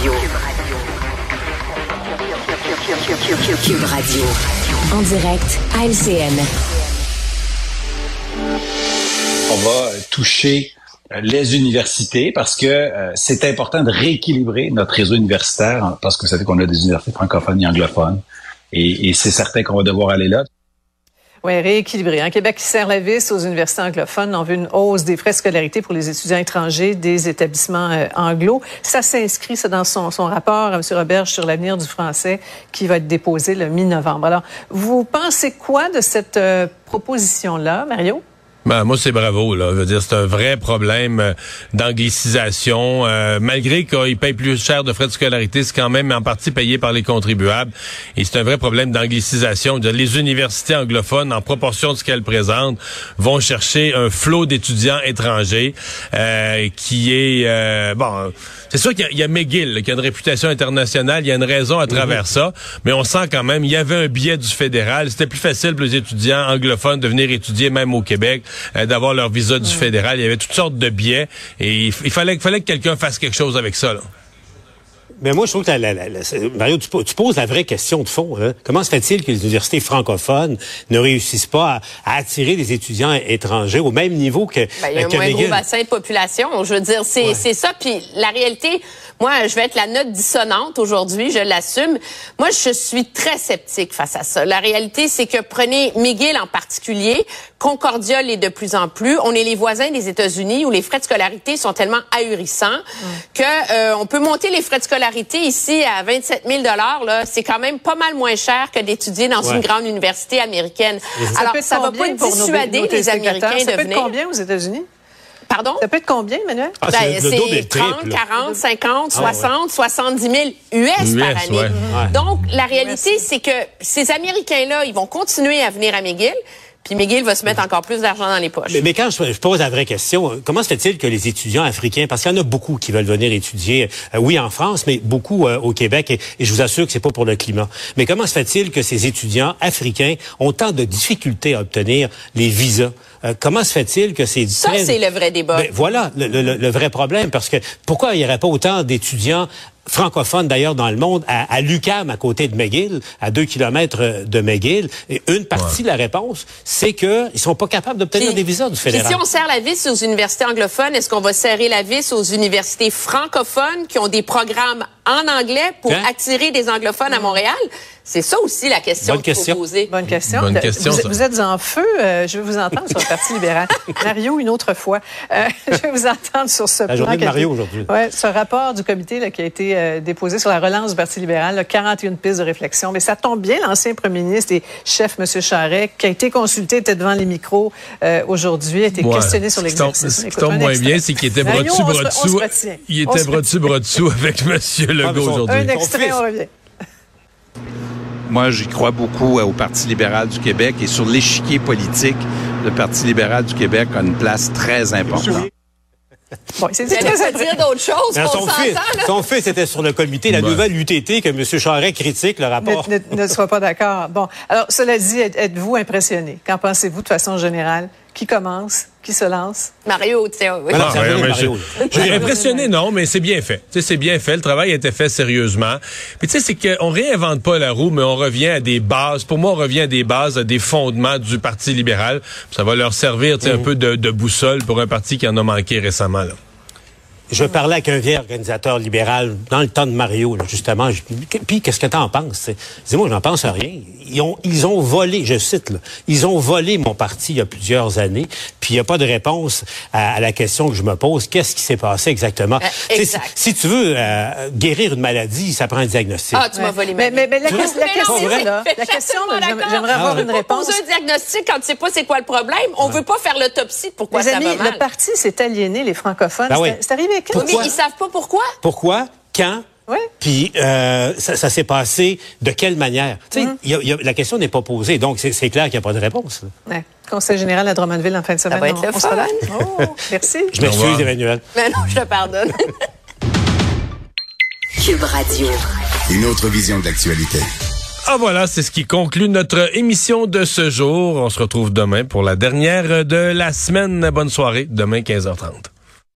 Radio. Cube Radio. En direct à LCN. On va toucher euh, les universités parce que euh, c'est important de rééquilibrer notre réseau universitaire hein, parce que vous savez qu'on a des universités francophones et anglophones et, et c'est certain qu'on va devoir aller là. Oui, rééquilibré. Un hein. Québec qui sert la vis aux universités anglophones. On veut une hausse des frais de pour les étudiants étrangers des établissements euh, anglo. Ça s'inscrit, ça, dans son, rapport, M. Roberge, sur l'avenir du français qui va être déposé le mi-novembre. Alors, vous pensez quoi de cette euh, proposition-là, Mario? Ben, moi, c'est bravo. Là. Je veux dire, c'est un vrai problème euh, d'anglicisation. Euh, malgré qu'ils payent plus cher de frais de scolarité, c'est quand même en partie payé par les contribuables. Et c'est un vrai problème d'anglicisation. Les universités anglophones, en proportion de ce qu'elles présentent, vont chercher un flot d'étudiants étrangers euh, qui est... bon, c'est sûr qu'il y, a McGill, qui a une réputation internationale. Il y a une raison à travers mhm. ça. Mais on sent quand même, il y avait un biais du fédéral. C'était plus facile pour les étudiants anglophones de venir étudier même au Québec euh, d'avoir leur visa du fédéral. Il y avait toutes sortes de biais et il, fallait, il fallait que quelqu'un fasse quelque chose avec ça. Là. Mais moi, je trouve que la, Mario, tu, poses la vraie question de fond. Hein. Comment se fait-il que les universités francophones ne réussissent pas à, attirer des étudiants étrangers au même niveau que ben, Il y a un moins gros bassin de population. Je veux dire, c'est ça. Puis la réalité, moi, je vais être la note dissonante aujourd'hui, je l'assume. Moi, je suis très sceptique face à ça. La réalité, c'est que prenez McGill en particulier, Concordia l'est de plus en plus. On est les voisins des États-Unis où les frais de scolarité sont tellement ahurissants que euh, on peut monter les frais de scolarité ici à 27 000 dollars. Là, c'est quand même pas mal moins cher que d'étudier dans une grande université américaine. Alors, ça, va pas dissuader les Américains de venir. combien aux États-Unis? Pardon? Ça peut être combien, Manuel? Ah, c'est 30, 40, 50, 60, 70 000 US, par année. Donc, la réalité, c'est que ces Américains-là, ils vont continuer à venir à McGill. Puis McGill va se mettre encore plus d'argent dans les poches. Mais, quand je, pose la vraie question, comment se fait-il que les étudiants africains, parce qu'il y en a beaucoup qui veulent venir étudier, euh, oui en France, mais beaucoup euh, au Québec, et, je vous assure que c'est pas pour le climat. Mais comment se fait-il que ces étudiants africains ont tant de difficultés à obtenir les visas? Euh, comment se fait-il que c'est... Ça, c'est le vrai débat. Ben, voilà le, le, vrai problème, parce que pourquoi il n'y aurait pas autant d'étudiants francophones d'ailleurs dans le monde, à, à l'UCAM, à côté de McGill, à deux kilomètres de McGill? Et une partie de la réponse, c'est qu'ils sont pas capables d'obtenir des visas du fédéral. si on serre la vis aux universités anglophones, est-ce qu'on va serrer la vis aux universités francophones qui ont des programmes en anglais pour hein? attirer des anglophones à Montréal? C'est ça aussi la question Bonne question. poser. Bonne question. Bonne question vous, êtes en feu. Euh, je vais vous entendre sur le Parti libéral. Mario, une autre fois. Euh, je vais vous entendre sur ce la journée de Mario aujourd'hui. Ouais, ce rapport du comité là, qui a été euh, déposé sur la relance du Parti libéral, là, 41 pistes de réflexion. Mais ça tombe bien, l'ancien premier ministre et chef, M. Charret, qui a été consulté, était devant les micros aujourd'hui, a été questionné sur l'exercice. Ce qui tombe moins bien, c'est qu'il était bras dessus, bras dessous. Il était bras dessus, bras dessous avec M. Legault aujourd'hui. Un extrait, on revient. Moi, j'y crois beaucoup au Parti libéral du Québec et sur l'échiquier politique, le Parti libéral du Québec a une place très importante. Bon, c'est dire d'autres choses. son, fils, son fils était sur le comité, la nouvelle UTT que M. Charret critique le rapport. Ne, ne, soit pas d'accord. Bon, alors cela dit, êtes-vous impressionné? Qu'en pensez-vous de façon générale? Qui commence qui se lance? Mario, tiens, oui. J'ai impressionné, non, mais c'est bien fait. c'est bien fait. Le travail a été fait sérieusement. Puis tu sais, c'est qu'on réinvente pas la roue, mais on revient à des bases. Pour moi, on revient à des bases, à des fondements du Parti libéral. Ça va leur servir, un mm. peu de, de, boussole pour un parti qui en a manqué récemment, là. Je parlais avec un vieil organisateur libéral dans le temps de Mario, justement. puis, qu'est-ce que tu en penses? Dis-moi, je n'en pense à rien. Ils ont, ils ont volé, je cite, là, ils ont volé mon parti il y a plusieurs années, puis il n'y a pas de réponse à, la question que je me pose. Qu'est-ce qui s'est passé exactement? Euh, si, tu veux euh, guérir une maladie, ça prend un diagnostic. Ah, tu m'as volé mais, mais, mais, la, question, la question, j'aimerais avoir une réponse. On poser un diagnostic quand tu sais pas c'est quoi le problème. On veut pas faire l'autopsie pourquoi ça amis, va mal. Le parti s'est aliéné, les francophones. Ben c'est arrivé mais ils savent pas pourquoi. Pourquoi? Quand? Oui. Puis euh, ça, s'est passé de quelle manière? Mm la question n'est pas posée, donc c'est clair qu'il n'y a pas de réponse. Ouais. Conseil général à Drummondville en fin de semaine. Ça va être le fun. Oh, merci. Je m'excuse, Emmanuel. Mais non, je te pardonne. Cube Radio. Une autre vision de l'actualité. Ah voilà, c'est ce qui conclut notre émission de ce jour. On se retrouve demain pour la dernière de la semaine. Bonne soirée, demain 15h30.